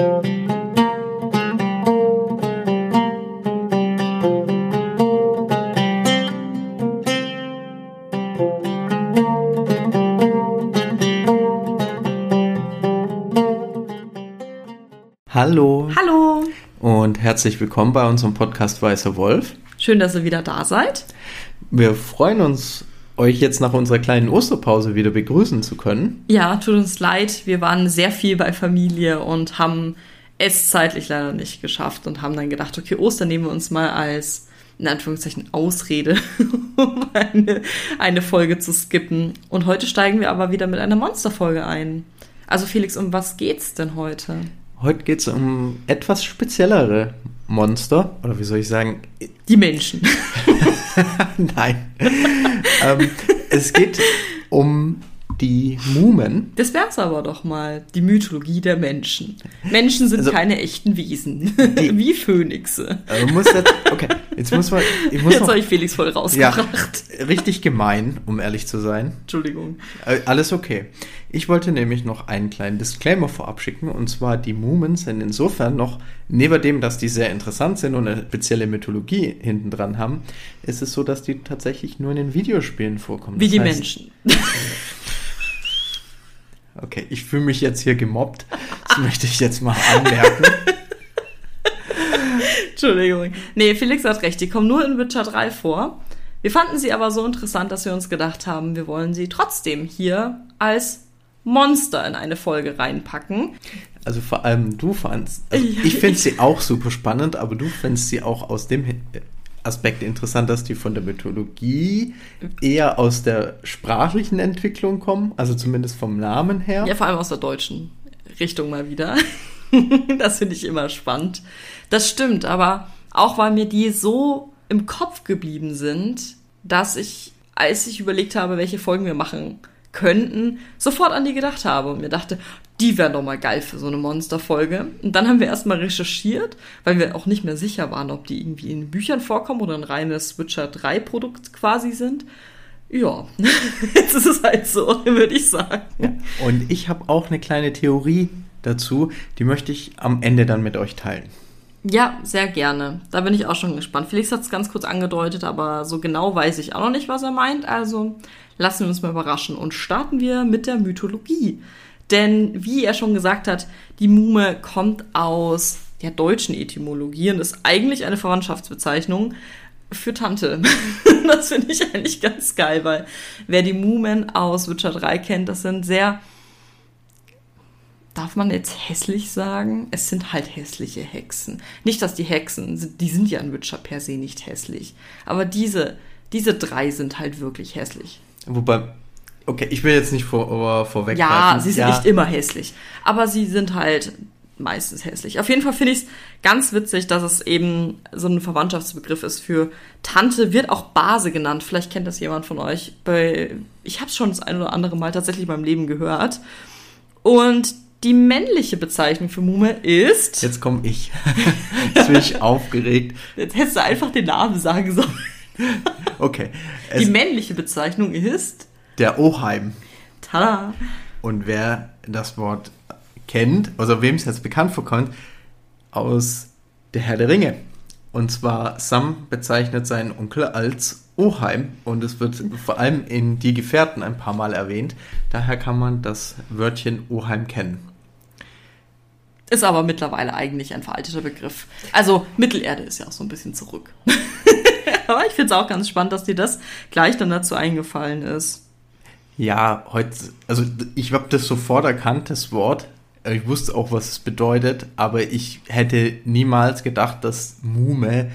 Hallo Hallo. und herzlich willkommen bei unserem Podcast Weißer Wolf. Schön, dass ihr wieder da seid. Wir freuen uns, euch jetzt nach unserer kleinen Osterpause wieder begrüßen zu können. Ja, tut uns leid. Wir waren sehr viel bei Familie und haben es zeitlich leider nicht geschafft und haben dann gedacht, okay, Ostern nehmen wir uns mal als, in Anführungszeichen, Ausrede, um eine, eine Folge zu skippen. Und heute steigen wir aber wieder mit einer Monsterfolge ein. Also Felix, um was geht's denn heute? Heute geht es um etwas speziellere Monster, oder wie soll ich sagen? Die Menschen. Nein. ähm, es geht um die Mumen. Das wär's aber doch mal. Die Mythologie der Menschen. Menschen sind Also- keine echten Wesen. Wie Phönixe. Muss jetzt, okay, jetzt muss man. Ich muss Jetzt habe ich Felix voll ja, rausgebracht. richtig gemein, um ehrlich zu sein. Entschuldigung. Äh, Alles okay. Ich wollte nämlich noch einen kleinen Disclaimer vorab schicken. Und zwar, die Mumen sind insofern noch, neben dem, dass die sehr interessant sind und eine spezielle Mythologie hinten dran haben, ist es so, dass die tatsächlich nur in den Videospielen vorkommen. Wie Das die heißt- Menschen. Okay, ich fühle mich jetzt hier gemobbt. Das möchte ich jetzt mal anmerken. Entschuldigung. Nee, Felix hat recht. Die kommen nur in Witcher 3 vor. Wir fanden sie aber so interessant, dass wir uns gedacht haben, wir wollen sie trotzdem hier als Monster in eine Folge reinpacken. Also vor allem du fandst. Also Ja, ich finde sie auch super spannend, aber du findest sie auch aus dem Hin- Aspekt interessant, dass die von der Mythologie eher aus der sprachlichen Entwicklung kommen, also zumindest vom Namen her. Ja, vor allem aus der deutschen Richtung mal wieder. das finde ich immer spannend. Das stimmt, aber auch weil mir die so im Kopf geblieben sind, dass ich, als ich überlegt habe, welche Folgen wir machen könnten, sofort an die gedacht habe und mir dachte, die wären doch mal geil für so eine Monsterfolge. Und dann haben wir erstmal recherchiert, weil wir auch nicht mehr sicher waren, ob die irgendwie in Büchern vorkommen oder ein reines Witcher 3 Produkt quasi sind. Ja, jetzt ist es halt so, würde ich sagen. Ja. Und ich habe auch eine kleine Theorie dazu, die möchte ich am Ende dann mit euch teilen. Ja, sehr gerne. Da bin ich auch schon gespannt. Felix hat es ganz kurz angedeutet, aber so genau weiß ich auch noch nicht, was er meint. Also lassen wir uns mal überraschen und starten wir mit der Mythologie. Denn wie er schon gesagt hat, die Mume kommt aus der deutschen Etymologie und ist eigentlich eine Verwandtschaftsbezeichnung für Tante. das finde ich eigentlich ganz geil, weil wer die Mumen aus Witcher 3 kennt, das sind sehr Darf man jetzt hässlich sagen? Es sind halt hässliche Hexen. Nicht, dass die Hexen, die sind ja in Witcher per se nicht hässlich. Aber diese, diese drei sind halt wirklich hässlich. Wobei, okay, ich will jetzt nicht vor, vorweggreifen. Ja, sie sind nicht immer hässlich. Aber sie sind halt meistens hässlich. Auf jeden Fall finde ich es ganz witzig, dass es eben so ein Verwandtschaftsbegriff ist für Tante, wird auch Base genannt. Vielleicht kennt das jemand von euch. Bei, ich habe es schon das ein oder andere Mal tatsächlich in meinem Leben gehört. Und die männliche Bezeichnung für Mume ist. Jetzt komme ich. Jetzt bin ich aufgeregt. Jetzt hättest du einfach den Namen sagen sollen. Okay. Die Es, männliche Bezeichnung ist. Der Oheim. Tada! Und wer das Wort kennt, also wem es jetzt bekannt vorkommt, aus der Herr der Ringe. Und zwar Sam bezeichnet seinen Onkel als Oheim und es wird vor allem in Die Gefährten ein paar Mal erwähnt. Daher kann man das Wörtchen Oheim kennen. Ist aber mittlerweile eigentlich ein veralteter Begriff. Also Mittelerde ist ja auch so ein bisschen zurück. aber ich finde es auch ganz spannend, dass dir das gleich dann dazu eingefallen ist. Ja, heute, also ich habe das sofort erkannt, das Wort. Ich wusste auch, was es bedeutet, aber ich hätte niemals gedacht, dass Mume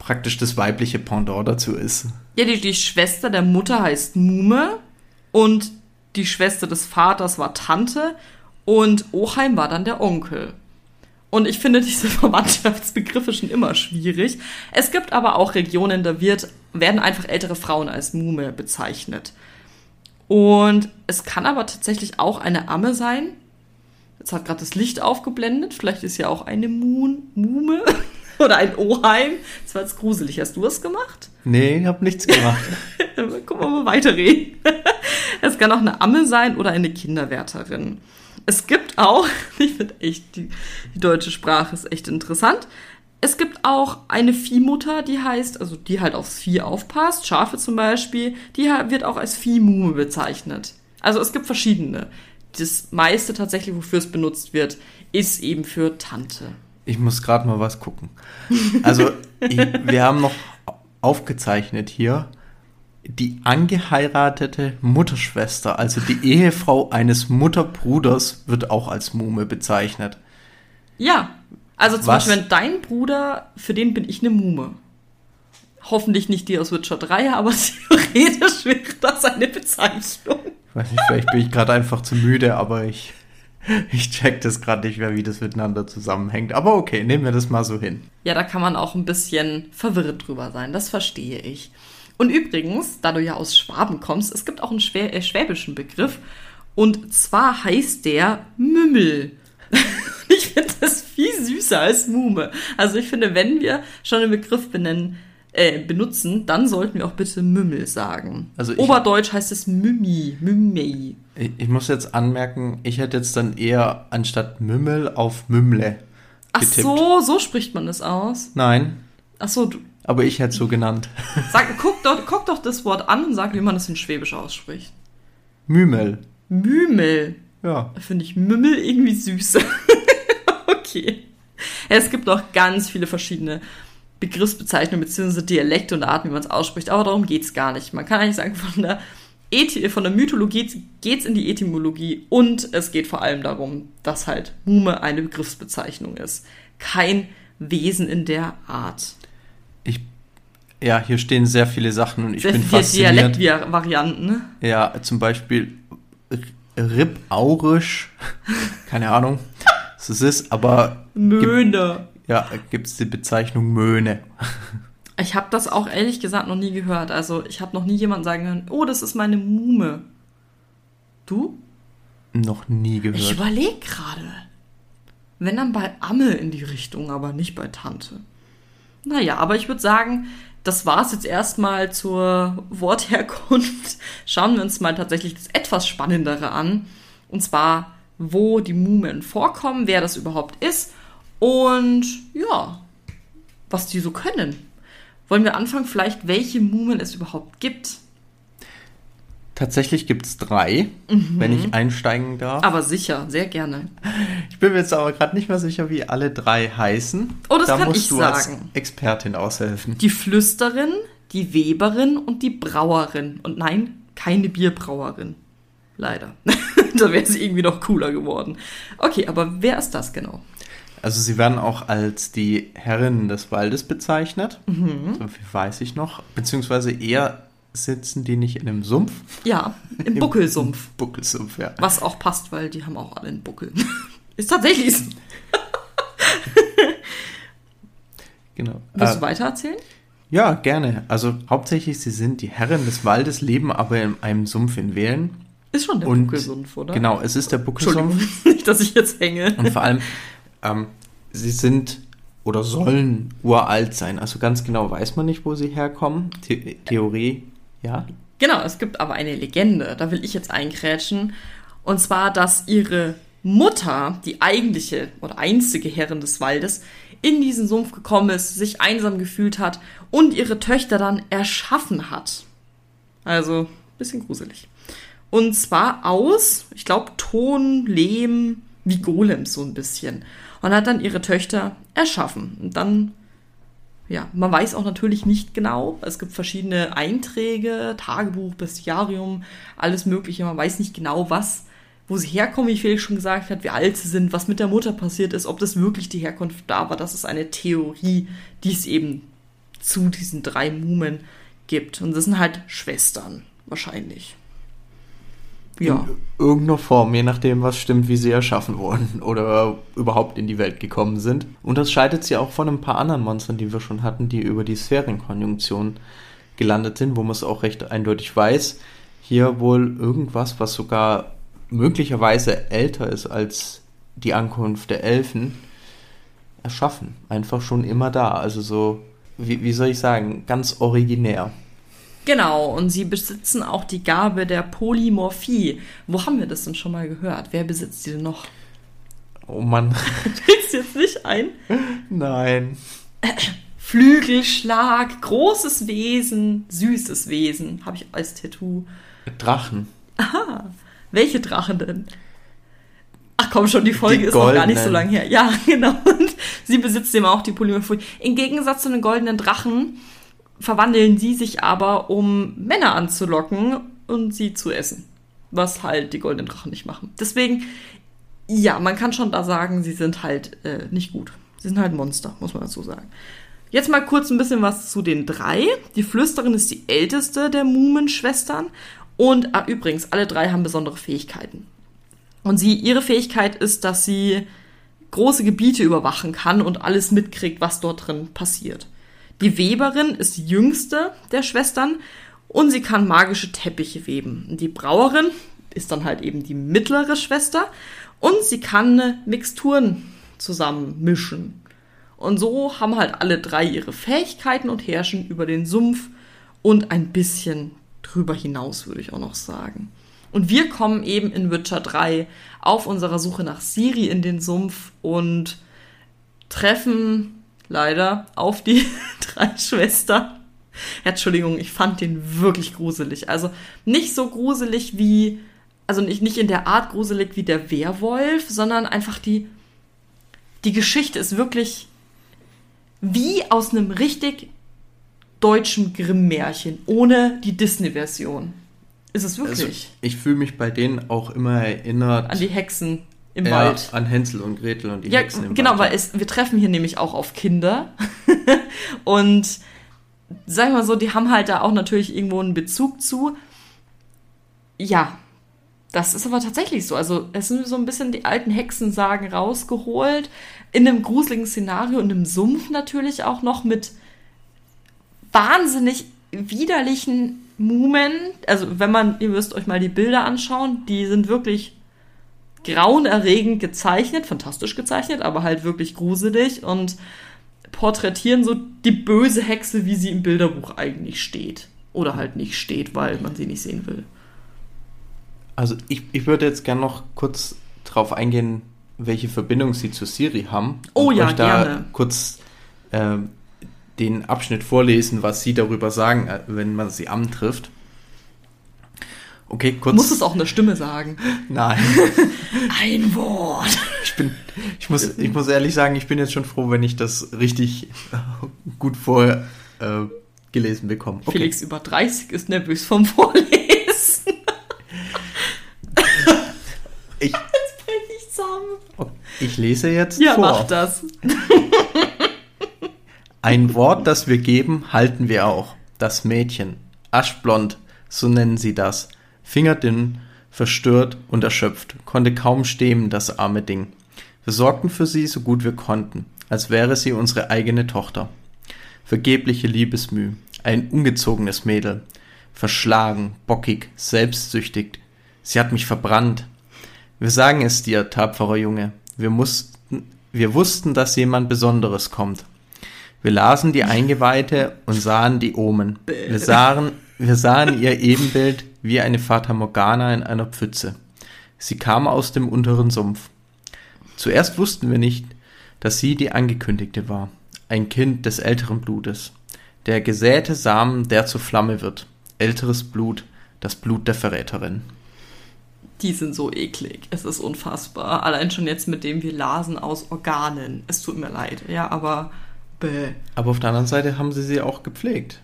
praktisch das weibliche Pendant dazu ist. Ja, die, die Schwester der Mutter heißt Mume und die Schwester des Vaters war Tante und Oheim war dann der Onkel. Und ich finde diese Verwandtschaftsbegriffe schon immer schwierig. Es gibt aber auch Regionen, da wird, werden einfach ältere Frauen als Mume bezeichnet. Und es kann aber tatsächlich auch eine Amme sein. Jetzt hat gerade das Licht aufgeblendet. Vielleicht ist ja auch eine Moon, Mume oder ein Oheim. Das war jetzt gruselig. Hast du es gemacht? Nee, ich habe nichts gemacht. Gucken wir mal weiterreden. Es kann auch eine Amme sein oder eine Kinderwärterin. Es gibt auch, ich finde echt, die, die deutsche Sprache ist echt interessant. Es gibt auch eine Viehmutter, die heißt, also die halt aufs Vieh aufpasst, Schafe zum Beispiel, die wird auch als Viehmume bezeichnet. Also es gibt verschiedene. Das meiste tatsächlich, wofür es benutzt wird, ist eben für Tante. Ich muss gerade mal was gucken. Also, ich, wir haben noch aufgezeichnet hier die angeheiratete Mutterschwester, also die Ehefrau eines Mutterbruders, wird auch als Mume bezeichnet. Ja, also zum Was? Beispiel, wenn dein Bruder, für den bin ich eine Mume. Hoffentlich nicht die aus Witcher 3, aber theoretisch wäre das eine Bezeichnung. Ich weiß nicht, vielleicht bin ich gerade einfach zu müde, aber ich, ich check das gerade nicht mehr, wie das miteinander zusammenhängt. Aber okay, nehmen wir das mal so hin. Ja, da kann man auch ein bisschen verwirrt drüber sein, das verstehe ich. Und übrigens, da du ja aus Schwaben kommst, es gibt auch einen äh, schwäbischen Begriff. Und zwar heißt der Mümmel. ich finde das viel süßer als Mume. Also ich finde, wenn wir schon einen Begriff benennen, äh, benutzen, dann sollten wir auch bitte Mümmel sagen. Also ich- Oberdeutsch heißt es Mümmi, Mümmei. Ich, ich muss jetzt anmerken, ich hätte jetzt dann eher anstatt Mümmel auf Mümmle Ach getippt. so, so spricht man es aus. Nein, Ach so, du, aber ich hätte es so genannt. sag, guck, doch, guck doch das Wort an und sag, wie man es in Schwäbisch ausspricht. Mümel. Mümel. Ja. Finde ich Mümmel irgendwie süß. Okay. Es gibt noch ganz viele verschiedene Begriffsbezeichnungen bzw. Dialekte und Arten, wie man es ausspricht, aber darum geht es gar nicht. Man kann eigentlich sagen, von der, Ethi von der Mythologie geht es in die Etymologie und es geht vor allem darum, dass halt Mume eine Begriffsbezeichnung ist. Kein Wesen in der Art. Ich, ja, hier stehen sehr viele Sachen und ich Sehr bin viele fasziniert. Dialektvarianten. Ne? Ja, zum Beispiel Ribaurisch. Keine Ahnung, was es ist, aber Möhne. ja, gibt es die Bezeichnung Möhne. Ich habe das auch ehrlich gesagt noch nie gehört. Also ich habe noch nie jemanden sagen hören, oh, das ist meine Mume. Du? Noch nie Ich gehört. überlege gerade. Wenn dann bei Amme in die Richtung, aber nicht bei Tante. Naja, aber ich würde sagen, das war's jetzt erstmal zur Wortherkunft. Schauen wir uns mal tatsächlich das etwas Spannendere an. Und zwar, wo die Mumen vorkommen, wer das überhaupt ist und ja, was die so können. Wollen wir anfangen, vielleicht, welche Mumen es überhaupt gibt? Tatsächlich gibt es drei, wenn ich einsteigen darf. Aber sicher, sehr gerne. Ich bin mir jetzt aber gerade nicht mehr sicher, wie alle drei heißen. Oh, das da kann musst ich du sagen. als Expertin aushelfen. Die Flüsterin, die Weberin und die Brauerin. Und nein, keine Bierbrauerin. Leider. da wäre sie irgendwie noch cooler geworden. Okay, aber wer ist das genau? Also sie werden auch als die Herrinnen des Waldes bezeichnet. Mhm. So viel weiß ich noch. Beziehungsweise eher sitzen die nicht in einem Sumpf. Ja, im Buckelsumpf. Buckelsumpf, ja. Was auch passt, weil die haben auch alle einen Buckel. ist tatsächlich so. Genau. Willst Äh, du weitererzählen? ja, gerne. Also hauptsächlich, sie sind die Herren des Waldes, leben aber in einem Sumpf in Wählen. Ist schon der und- Buckelsumpf, oder? Genau, es ist der Buckelsumpf. nicht, dass ich jetzt hänge. Und vor allem, ähm, sie sind oder sollen uralt sein. Also ganz genau weiß man nicht, wo sie herkommen. The Theorie, ja. Genau, es gibt aber eine Legende, da will ich jetzt einkrätschen. Und zwar, dass ihre Mutter, die eigentliche oder einzige Herrin des Waldes, in diesen Sumpf gekommen ist, sich einsam gefühlt hat und ihre Töchter dann erschaffen hat. Also, bisschen gruselig. Und zwar aus, ich glaube, Ton, Lehm, wie Golems so ein bisschen. Und hat dann ihre Töchter erschaffen. Und dann ja, man weiß auch natürlich nicht genau. Es gibt verschiedene Einträge, Tagebuch, Bestiarium, alles Mögliche. Man weiß nicht genau, was, wo sie herkommen, wie Felix schon gesagt hat, wie alt sie sind, was mit der Mutter passiert ist, ob das wirklich die Herkunft da war. Das ist eine Theorie, die es eben zu diesen drei Mumen gibt. Und das sind halt Schwestern, wahrscheinlich. Ja. In irgendeiner Form, je nachdem, was stimmt, wie sie erschaffen wurden oder überhaupt in die Welt gekommen sind. Unterscheidet sie auch von ein paar anderen Monstern, die wir schon hatten, die über die Sphärenkonjunktion gelandet sind, wo man es auch recht eindeutig weiß. Hier wohl irgendwas, was sogar möglicherweise älter ist als die Ankunft der Elfen, erschaffen. Einfach schon immer da. Also so, wie, wie soll ich sagen, ganz originär. Genau, und sie besitzen auch die Gabe der Polymorphie. Wo haben wir das denn schon mal gehört? Wer besitzt die denn noch? Oh Mann. Fällt jetzt nicht ein? Nein. Flügelschlag, großes Wesen, süßes Wesen, habe ich als Tattoo. Drachen. Aha, welche Drachen denn? Ach komm schon, die Folge Die ist noch gar nicht so lange her. Ja, genau. Und sie besitzt eben auch die Polymorphie. Im Gegensatz zu den goldenen Drachen verwandeln sie sich aber, um Männer anzulocken und sie zu essen. Was halt die goldenen Drachen nicht machen. Deswegen, ja, man kann schon da sagen, sie sind halt äh, nicht gut. Sie sind halt Monster, muss man dazu sagen. Jetzt mal kurz ein bisschen was zu den drei. Die Flüsterin ist die älteste der Mumenschwestern. Und ah, übrigens, alle drei haben besondere Fähigkeiten. Und sie, ihre Fähigkeit ist, dass sie große Gebiete überwachen kann und alles mitkriegt, was dort drin passiert. Die Weberin ist die jüngste der Schwestern und sie kann magische Teppiche weben. Die Brauerin ist dann halt eben die mittlere Schwester und sie kann äh, Mixturen zusammenmischen. Und so haben halt alle drei ihre Fähigkeiten und herrschen über den Sumpf und ein bisschen drüber hinaus, würde ich auch noch sagen. Und wir kommen eben in Witcher 3 auf unserer Suche nach Siri in den Sumpf und treffen leider auf die drei Schwestern. Entschuldigung, ich fand den wirklich gruselig. Also nicht so gruselig wie, also nicht, nicht in der Art gruselig wie der Werwolf, sondern einfach die, die Geschichte ist wirklich wie aus einem richtig deutschen Grimm-Märchen, ohne die Disney-Version. Ist es wirklich? Also, ich fühle mich bei denen auch immer erinnert an die Hexen im ja, Wald. an Hänsel und Gretel und die Ja, Hexen im genau, Wald. weil es, wir treffen hier nämlich auch auf Kinder. und sag ich mal so, die haben halt da auch natürlich irgendwo einen Bezug zu. Ja, das ist aber tatsächlich so. Also es sind so ein bisschen die alten Hexensagen rausgeholt. In einem gruseligen Szenario, in einem Sumpf natürlich auch noch mit wahnsinnig widerlichen Mumen. Also wenn man, ihr müsst euch mal die Bilder anschauen, die sind wirklich grauenerregend gezeichnet, fantastisch gezeichnet, aber halt wirklich gruselig und porträtieren so die böse Hexe, wie sie im Bilderbuch eigentlich steht. Oder halt nicht steht, weil man sie nicht sehen will. Also ich, ich würde jetzt gerne noch kurz drauf eingehen, welche Verbindung sie zu Siri haben. Oh Und ja, euch da gerne. kurz ähm, den Abschnitt vorlesen, was sie darüber sagen, äh, wenn man sie antrifft. Okay, kurz. Muss es auch eine Stimme sagen. Nein. Ein Wort. Ich bin, ich muss, ich muss ehrlich sagen, ich bin jetzt schon froh, wenn ich das richtig gut vorher äh, gelesen bekomme. Okay. Felix über 30 ist nervös vom Vorlesen. Ich, Jetzt brech ich zusammen. ich lese jetzt Ja, vor. mach das. Ein Wort, das wir geben, halten wir auch. Das Mädchen. Aschblond, so nennen sie das. Fingerdünn, verstört und erschöpft, konnte kaum stehen, das arme Ding. Wir sorgten für sie, so gut wir konnten, als wäre sie unsere eigene Tochter. Vergebliche Liebesmüh, ein ungezogenes Mädel. Verschlagen, bockig, selbstsüchtig. Sie hat mich verbrannt. Wir sagen es dir, tapferer Junge. Wir mussten, wir wussten, dass jemand Besonderes kommt. Wir lasen die Eingeweihte und sahen die Omen. Wir sahen, wir sahen ihr Ebenbild wie eine Fata Morgana in einer Pfütze. Sie kam aus dem unteren Sumpf. Zuerst wussten wir nicht, dass sie die Angekündigte war, ein Kind des älteren Blutes. Der gesäte Samen, der zur Flamme wird. Älteres Blut, das Blut der Verräterin. Die sind so eklig. Es ist unfassbar. Allein schon jetzt mit dem wir lasen aus Organen. Es tut mir leid. Ja, aber bäh. Aber auf der anderen Seite haben sie sie auch gepflegt.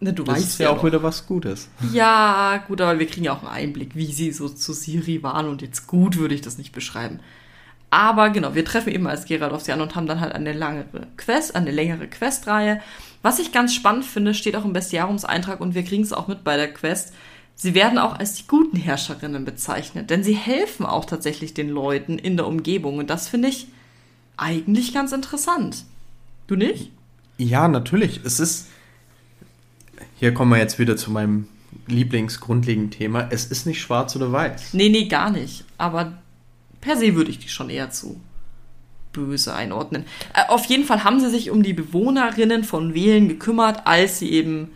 Ne, du Das weißt ist ja auch doch. wieder was Gutes. Ja, gut, aber wir kriegen ja auch einen Einblick, wie sie so zu Siri waren und jetzt gut würde ich das nicht beschreiben. Aber genau, wir treffen eben als Geralt auf sie an und haben dann halt eine langere Quest, eine längere Questreihe. Was ich ganz spannend finde, steht auch im Bestiarumseintrag und wir kriegen es auch mit bei der Quest. Sie werden auch als die guten Herrscherinnen bezeichnet, denn sie helfen auch tatsächlich den Leuten in der Umgebung und das finde ich eigentlich ganz interessant. Du nicht? Ja, natürlich. Es ist. Hier kommen wir jetzt wieder zu meinem Lieblingsgrundlegenden Thema. Es ist nicht schwarz oder weiß. Nee, nee, gar nicht. Aber per se würde ich die schon eher zu böse einordnen. Äh, auf jeden Fall haben sie sich um die Bewohnerinnen von Wählen gekümmert, als sie eben,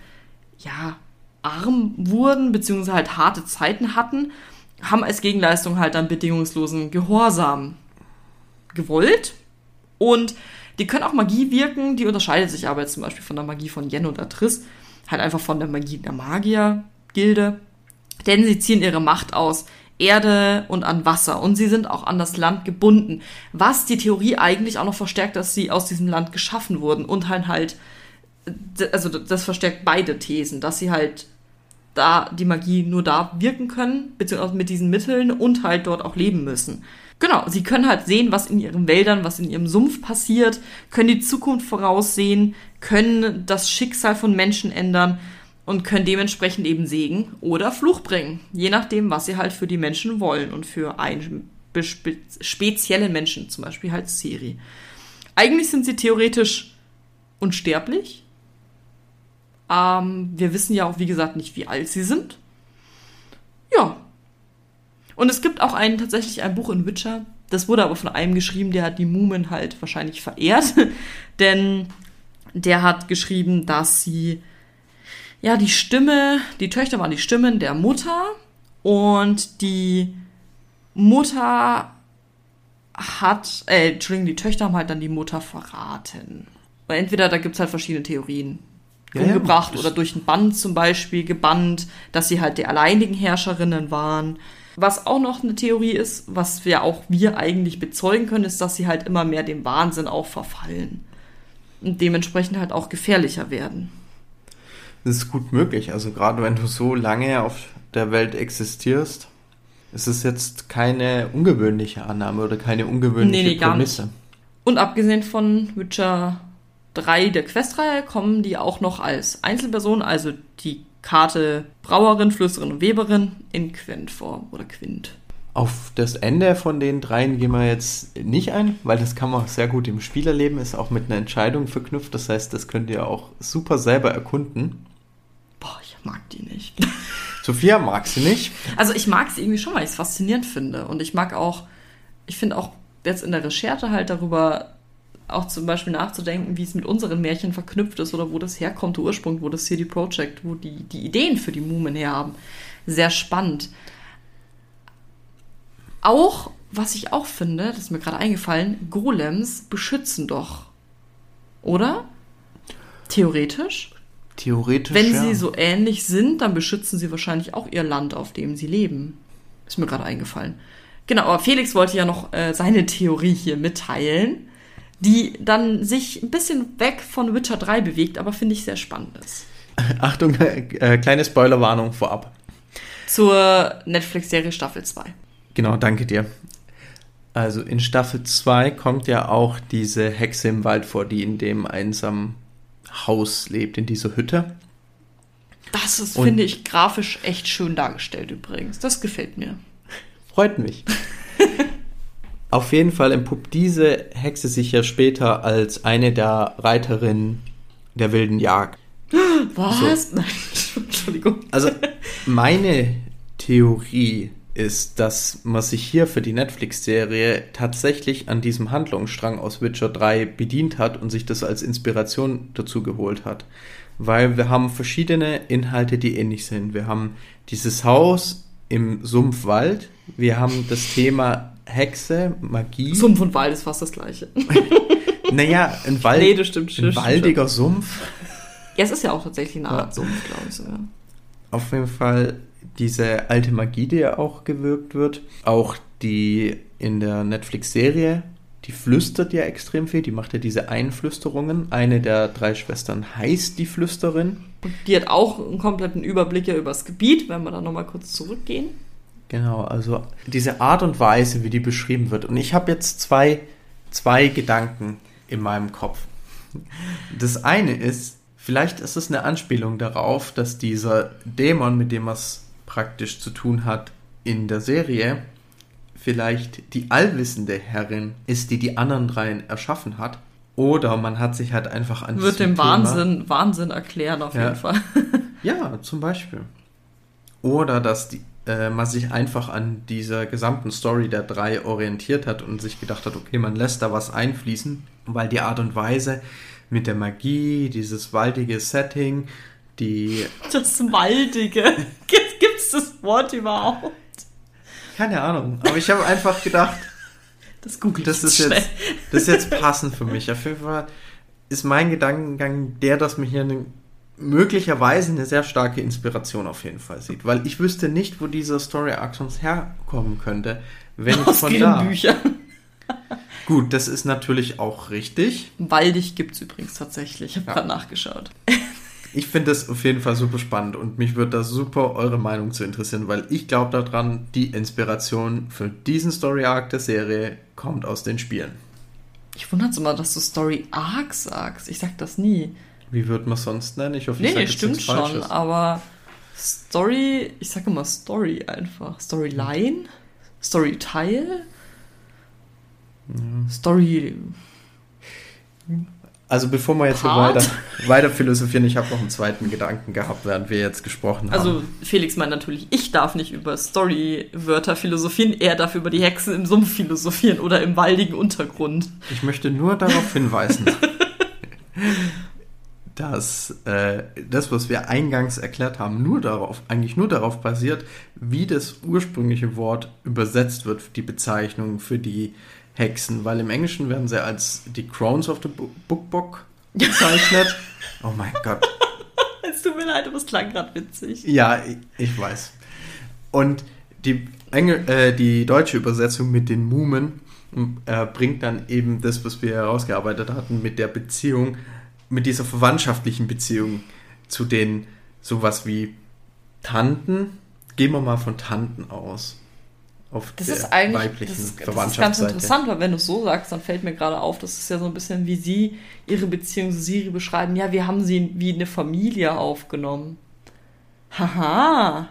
ja, arm wurden, beziehungsweise halt harte Zeiten hatten, haben als Gegenleistung halt dann bedingungslosen Gehorsam gewollt. Und die können auch Magie wirken, die unterscheidet sich aber jetzt zum Beispiel von der Magie von Yen oder Triss, halt einfach von der Magie der Magier-Gilde. Denn sie ziehen ihre Macht aus Erde und an Wasser und sie sind auch an das Land gebunden, was die Theorie eigentlich auch noch verstärkt, dass sie aus diesem Land geschaffen wurden und halt halt, also das verstärkt beide Thesen, dass sie halt da die Magie nur da wirken können, beziehungsweise mit diesen Mitteln und halt dort auch leben müssen. Genau, sie können halt sehen, was in ihren Wäldern, was in ihrem Sumpf passiert, können die Zukunft voraussehen, können das Schicksal von Menschen ändern und können dementsprechend eben Segen oder Fluch bringen, je nachdem, was sie halt für die Menschen wollen und für einen speziellen Menschen, zum Beispiel halt Siri. Eigentlich sind sie theoretisch unsterblich. Ähm, wir wissen ja auch, wie gesagt, nicht, wie alt sie sind. Ja. Und es gibt auch ein, tatsächlich ein Buch in Witcher. Das wurde aber von einem geschrieben, der hat die Mumen halt wahrscheinlich verehrt. Denn der hat geschrieben, dass sie ja, die Stimme, die Töchter waren die Stimmen der Mutter und die Mutter hat, äh, Entschuldigung, die Töchter haben halt dann die Mutter verraten. Weil entweder da gibt's halt verschiedene Theorien ja, umgebracht ja, oder durch ein Band zum Beispiel gebannt, dass sie halt die alleinigen Herrscherinnen waren. Was auch noch eine Theorie ist, was wir auch wir eigentlich bezeugen können, ist, dass sie halt immer mehr dem Wahnsinn auch verfallen. Und dementsprechend halt auch gefährlicher werden. Das ist gut möglich. Also gerade wenn du so lange auf der Welt existierst, ist es jetzt keine ungewöhnliche Annahme oder keine ungewöhnliche nee, nee, Prämisse. Und abgesehen von Witcher 3 der Questreihe kommen die auch noch als Einzelperson, also die Karte Brauerin, Flüsterin und Weberin in Quint-Form oder Quint. Auf das Ende von den dreien gehen wir jetzt nicht ein, weil das kann man auch sehr gut im Spiel erleben, ist auch mit einer Entscheidung verknüpft. Das heißt, das könnt ihr auch super selber erkunden. Boah, ich mag die nicht. Sophia mag sie nicht. Also ich mag sie irgendwie schon, weil ich es faszinierend finde. Und ich mag auch, ich finde auch jetzt in der Recherche halt darüber auch zum Beispiel nachzudenken, wie es mit unseren Märchen verknüpft ist oder wo das herkommt, der Ursprung, wo das CD Projekt, wo die, die Ideen für die Mumen herhaben. Sehr spannend. Auch, was ich auch finde, das ist mir gerade eingefallen, Golems beschützen doch. Oder? Theoretisch? Theoretisch. Wenn ja. sie so ähnlich sind, dann beschützen sie wahrscheinlich auch ihr Land, auf dem sie leben. Ist mir gerade eingefallen. Genau, aber Felix wollte ja noch äh, seine Theorie hier mitteilen, die dann sich ein bisschen weg von Witcher 3 bewegt, aber finde ich sehr spannend ist. Achtung, äh, kleine Spoilerwarnung vorab. Zur Netflix-Serie Staffel 2. Genau, danke dir. Also in Staffel 2 kommt ja auch diese Hexe im Wald vor, die in dem einsamen Haus lebt, in dieser Hütte. Das ist, finde ich, grafisch echt schön dargestellt übrigens. Das gefällt mir. Freut mich. Auf jeden Fall entpuppt diese Hexe sich ja später als eine der Reiterinnen der wilden Jagd. Was? So. Nein, Entschuldigung. Also, meine Theorie ist, dass man sich hier für die Netflix-Serie tatsächlich an diesem Handlungsstrang aus Witcher 3 bedient hat und sich das als Inspiration dazu geholt hat. Weil wir haben verschiedene Inhalte, die ähnlich sind. Wir haben dieses Haus im Sumpfwald, wir haben das Thema Hexe, Magie. Sumpf und Wald ist fast das gleiche. naja, ein, Wald, nee, das stimmt, ein waldiger stimmt. Sumpf. Ja, es ist ja auch tatsächlich eine Art ja. Sumpf, glaube ich sogar. Auf jeden Fall diese alte Magie, die ja auch gewirkt wird. Auch die in der Netflix-Serie, die flüstert ja extrem viel, die macht ja diese Einflüsterungen. Eine der drei Schwestern heißt die Flüsterin. Und die hat auch einen kompletten Überblick ja über das Gebiet, wenn wir da nochmal kurz zurückgehen. Genau, also diese Art und Weise, wie die beschrieben wird. Und ich habe jetzt zwei, zwei Gedanken in meinem Kopf. Das eine ist, vielleicht ist es eine Anspielung darauf, dass dieser Dämon, mit dem man es praktisch zu tun hat in der Serie, vielleicht die allwissende Herrin ist, die die anderen dreien erschaffen hat. Oder man hat sich halt einfach an Wird dem Wahnsinn, Wahnsinn erklären auf ja. jeden Fall. ja, zum Beispiel. Oder dass die, äh, man sich einfach an dieser gesamten Story der drei orientiert hat und sich gedacht hat, okay, man lässt da was einfließen, weil die Art und Weise mit der Magie, dieses waldige Setting, die. Das Waldige. Gibt es das Wort überhaupt? Keine Ahnung. Aber ich habe einfach gedacht, Das googelt das ist, jetzt, das ist jetzt passend für mich. Auf jeden Fall ist mein Gedankengang der, dass mir hier eine, möglicherweise eine sehr starke Inspiration auf jeden Fall sieht. Weil ich wüsste nicht, wo dieser Story Arc sonst herkommen könnte, wenn Aus von da. Büchern. Gut, das ist natürlich auch richtig. Waldig gibt es übrigens tatsächlich. Ich habe Ja. gerade nachgeschaut. Ich finde das auf jeden Fall super spannend und mich würde da super eure Meinung zu interessieren, weil ich glaube daran, die Inspiration für diesen Story Arc der Serie kommt aus den Spielen. Ich wundere immer, dass du Story Arc sagst. Ich sag das nie. Wie würde man es sonst nennen? Ich hoffe, Nee, ich nee, stimmt schon. Falsches. Aber Story, ich sage immer Story einfach. Storyline? Storyteil? Story. Also bevor wir jetzt weiter, weiter philosophieren, ich habe noch einen zweiten Gedanken gehabt, während wir jetzt gesprochen haben. Also Felix meint natürlich, ich darf nicht über Story-Wörter philosophieren, er darf über die Hexen im Sumpf philosophieren oder im waldigen Untergrund. Ich möchte nur darauf hinweisen, dass äh, das, was wir eingangs erklärt haben, nur darauf, eigentlich nur darauf basiert, wie das ursprüngliche Wort übersetzt wird, die Bezeichnung für die Hexen, weil im Englischen werden sie als die Crones of the Bu- Book Book bezeichnet. oh mein Gott. Es tut mir leid, aber es klang gerade witzig. Ja, ich, ich weiß. Und die, Engel, äh, die deutsche Übersetzung mit den Mumen äh, bringt dann eben das, was wir herausgearbeitet hatten, mit der Beziehung, mit dieser verwandtschaftlichen Beziehung zu den sowas wie Tanten. Gehen wir mal von Tanten aus. Auf Das der ist eigentlich weiblichen das ist, das ist ganz interessant, weil wenn du es so sagst, dann fällt mir gerade auf, das ist ja so ein bisschen wie sie ihre Beziehung zu Siri beschreiben. Ja, wir haben sie wie eine Familie aufgenommen. Haha.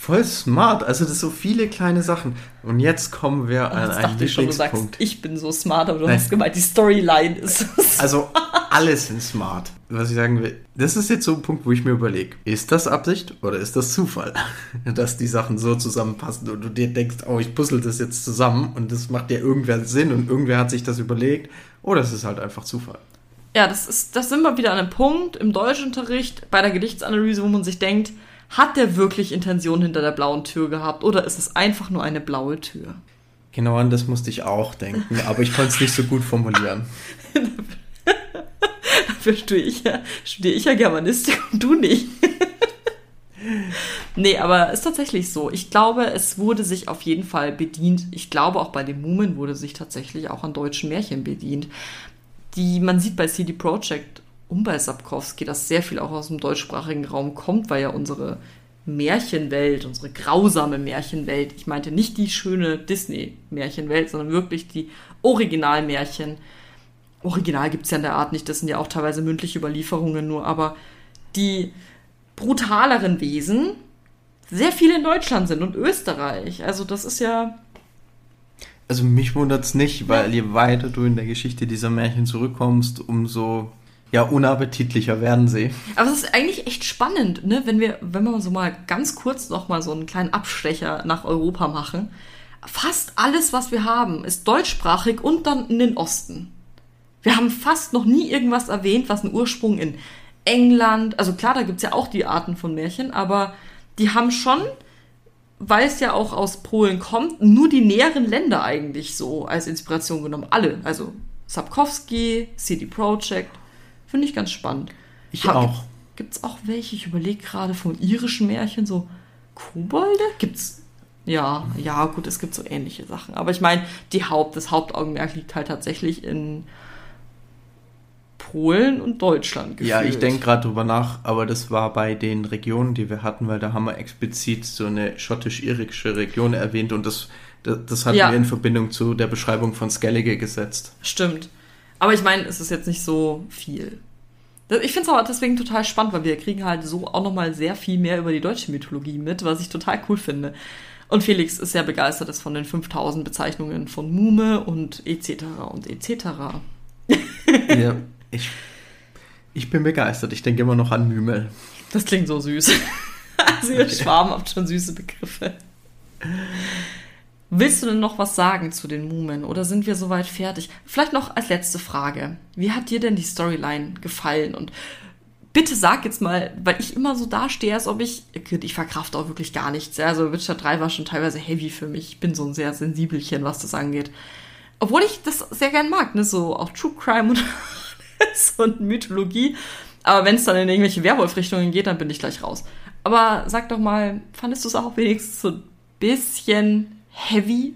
Voll smart. Also das sind so viele kleine Sachen. Und jetzt kommen wir an Das einen dachte ich schon, du sagst, ich bin so smart, aber du Nein. hast gemeint, die Storyline ist es. Also alle sind smart. Was ich sagen will, das ist jetzt so ein Punkt, wo ich mir überlege, ist das Absicht oder ist das Zufall, dass die Sachen so zusammenpassen und du dir denkst, oh, ich puzzle das jetzt zusammen und das macht dir irgendwer Sinn und irgendwer hat sich das überlegt oder es ist halt einfach Zufall. Ja, das ist, das sind wir wieder an einem Punkt im Deutschunterricht bei der Gedichtsanalyse, wo man sich denkt, hat der wirklich Intention hinter der blauen Tür gehabt oder ist es einfach nur eine blaue Tür? Genau an das musste ich auch denken, aber ich konnte es nicht so gut formulieren. Dafür studiere ich ja, studiere ich ja Germanistik und du nicht. nee, aber ist tatsächlich so. Ich glaube, es wurde sich auf jeden Fall bedient. Ich glaube, auch bei den Mumen wurde sich tatsächlich auch an deutschen Märchen bedient. Die, man sieht bei CD Projekt und bei Sapkowski, dass sehr viel auch aus dem deutschsprachigen Raum kommt, weil ja unsere Märchenwelt, unsere grausame Märchenwelt, ich meinte nicht die schöne Disney-Märchenwelt, sondern wirklich die Originalmärchen, Original gibt es ja in der Art nicht, das sind ja auch teilweise mündliche Überlieferungen nur, aber die brutaleren Wesen sehr viel in Deutschland sind und Österreich. Also das ist ja, Also mich wundert es nicht, weil je weiter du in der Geschichte dieser Märchen zurückkommst, umso ja, unappetitlicher werden sie. aber es ist eigentlich echt spannend, ne, wenn wir, wenn wir so mal ganz kurz noch mal so einen kleinen Abstecher nach Europa machen. Fast alles, was wir haben, ist deutschsprachig und dann in den Osten. Wir haben fast noch nie irgendwas erwähnt, was einen Ursprung in England, also klar, da gibt's ja auch die Arten von Märchen, aber die haben schon, weil es ja auch aus Polen kommt, nur die näheren Länder eigentlich so als Inspiration genommen. Alle, also Sapkowski, CD Projekt, finde ich ganz spannend. Ich Ha- auch. Gibt's auch welche, ich überlege gerade von irischen Märchen, so Kobolde? Gibt's ja, ja, gut, es gibt so ähnliche Sachen. Aber ich meine, die Haupt, das Hauptaugenmerk liegt halt tatsächlich in Polen und Deutschland. Ja, ich gefühlt. denke gerade drüber nach, aber das war bei den Regionen, die wir hatten, weil da haben wir explizit so eine schottisch-irische Region erwähnt und das, das, das hatten Ja. wir in Verbindung zu der Beschreibung von Skellige gesetzt. Stimmt. Aber ich meine, es ist jetzt nicht so viel. Ich finde es aber deswegen total spannend, weil wir kriegen halt so auch nochmal sehr viel mehr über die deutsche Mythologie mit, was ich total cool finde. Und Felix ist sehr begeistert ist von den 5000 Bezeichnungen von Mume und etc. und etc. ja, ich, ich bin begeistert. Ich denke immer noch an Mümel. Das klingt so süß. also ihr Schwarm habt schon süße Begriffe. Willst du denn noch was sagen zu den Mumen oder sind wir soweit fertig? Vielleicht noch als letzte Frage. Wie hat dir denn die Storyline gefallen? Und bitte sag jetzt mal, weil ich immer so dastehe, als ob ich, ich verkraft auch wirklich gar nichts. Also Witcher 3 war schon teilweise heavy für mich. Ich bin so ein sehr sensibelchen, was das angeht. Obwohl ich das sehr gern mag, ne? So auch True Crime und, und Mythologie. Aber wenn es dann in irgendwelche Werwolf-Richtungen geht, dann bin ich gleich raus. Aber sag doch mal, fandest du es auch wenigstens so ein bisschen heavy?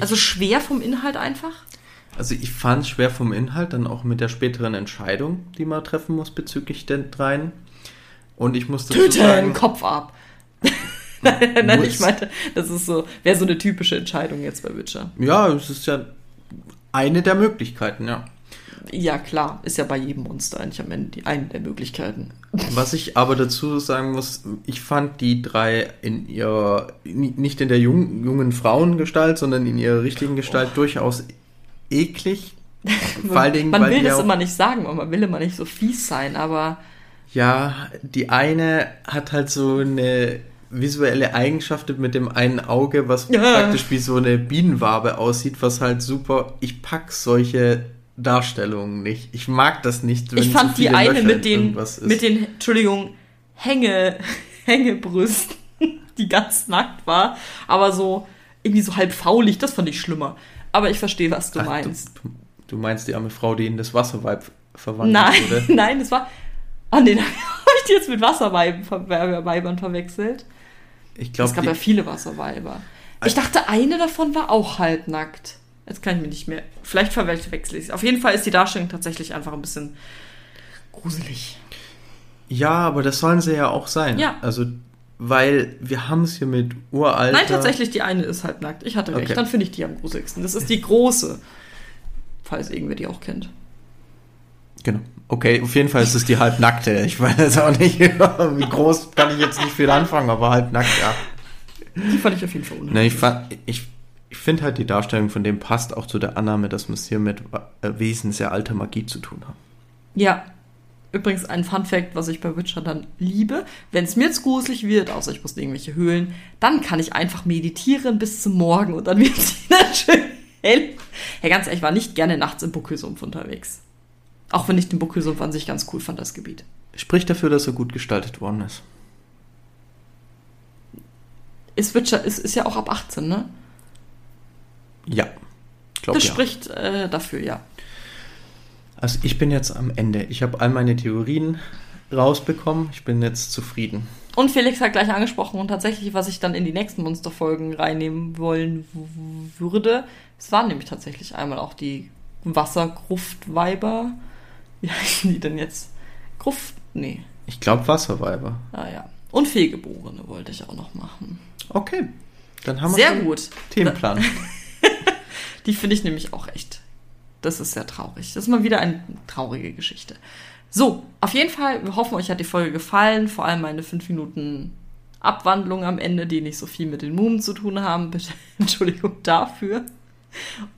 Also schwer vom Inhalt einfach? Also ich fand es schwer vom Inhalt, dann auch mit der späteren Entscheidung, die man treffen muss bezüglich den dreien. Und ich musste Töte sagen, Kopf ab. Nein, ich meinte, das ist so, wäre so eine typische Entscheidung jetzt bei Witcher. Ja, es ist ja eine der Möglichkeiten, ja. Ja, klar, ist ja bei jedem Monster eigentlich am Ende die eine der Möglichkeiten. Was ich aber dazu sagen muss, ich fand die drei in ihrer, nicht in der jungen, jungen Frauengestalt, sondern in ihrer richtigen Gestalt oh. durchaus eklig. Vor allen Dingen, man will das immer nicht sagen, man will immer nicht so fies sein, aber. Ja, die eine hat halt so eine visuelle Eigenschaft mit dem einen Auge, was ja. praktisch wie so eine Bienenwabe aussieht, was halt super. Ich pack solche Darstellungen nicht. Ich mag das nicht. Ich fand die eine mit den, mit den, Entschuldigung, Hänge, Hängebrüsten, die ganz nackt war, aber so irgendwie so halb faulig, das fand ich schlimmer. Aber ich verstehe, was du Ach, meinst. Du, du, meinst die arme Frau, die in das Wasserweib verwandelt nein, wurde? Nein, das war. Ah, nee, habe ich die jetzt mit Wasserweibern verwechselt. Ich glaube. Es gab ja viele Wasserweiber. Ich dachte, eine davon war auch halbnackt. Jetzt kann ich mir nicht mehr. Vielleicht verwechsel ich es. Auf jeden Fall ist die Darstellung tatsächlich einfach ein bisschen gruselig. Ja, aber das sollen sie ja auch sein. Ja. Also weil wir haben es hier mit uralter... Nein, tatsächlich, die eine ist halt nackt. Ich hatte recht, okay. dann finde ich die am gruseligsten. Das ist die große, falls irgendwer die auch kennt. Genau. Okay, auf jeden Fall ist es die halbnackte. Ich weiß auch nicht, wie groß kann ich jetzt nicht viel anfangen, aber halbnackt, ja. Die fand ich auf jeden Fall unheimlich. ich, ich, ich finde halt, die Darstellung von dem passt auch zu der Annahme, dass wir es hier mit äh, Wesen sehr alter Magie zu tun haben. Ja, Übrigens ein Fun Fact, was ich bei Witcher dann liebe. Wenn es mir jetzt gruselig wird, außer ich muss in irgendwelche Höhlen, dann kann ich einfach meditieren bis zum Morgen und dann wird es wieder schön hell. Hey, ganz ehrlich, ich war nicht gerne nachts im Buckelsumpf unterwegs. Auch wenn ich den Buckelsumpf an sich ganz cool fand, das Gebiet. Spricht dafür, dass er gut gestaltet worden ist. Ist Witcher, ist, ist ja auch ab 18, ne? Ja. Glaub, das ja. spricht äh, dafür, ja. Also ich bin jetzt am Ende. Ich habe all meine Theorien rausbekommen. Ich bin jetzt zufrieden. Und Felix hat gleich angesprochen und tatsächlich, was ich dann in die nächsten Monsterfolgen reinnehmen wollen würde, es waren nämlich tatsächlich einmal auch die Wassergruftweiber. Wie heißen die denn jetzt? Gruft? Nee. Ich glaube Wasserweiber. Ah ja. Und Fehlgeborene wollte ich auch noch machen. Okay. Dann haben wir Sehr gut. Themenplan. die finde ich nämlich auch echt das ist sehr traurig. Das ist mal wieder eine traurige Geschichte. So, auf jeden Fall, wir hoffen, euch hat die Folge gefallen. Vor allem meine 5 Minuten Abwandlung am Ende, die nicht so viel mit den Mumen zu tun haben. Bitte Entschuldigung dafür.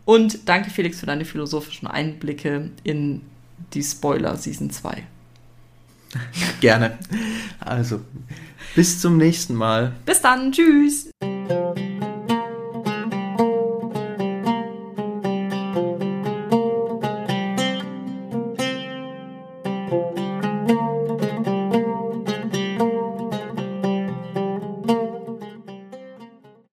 Und danke, Felix, für deine philosophischen Einblicke in die Spoiler Season 2. Gerne. Also, bis zum nächsten Mal. Bis dann. Tschüss.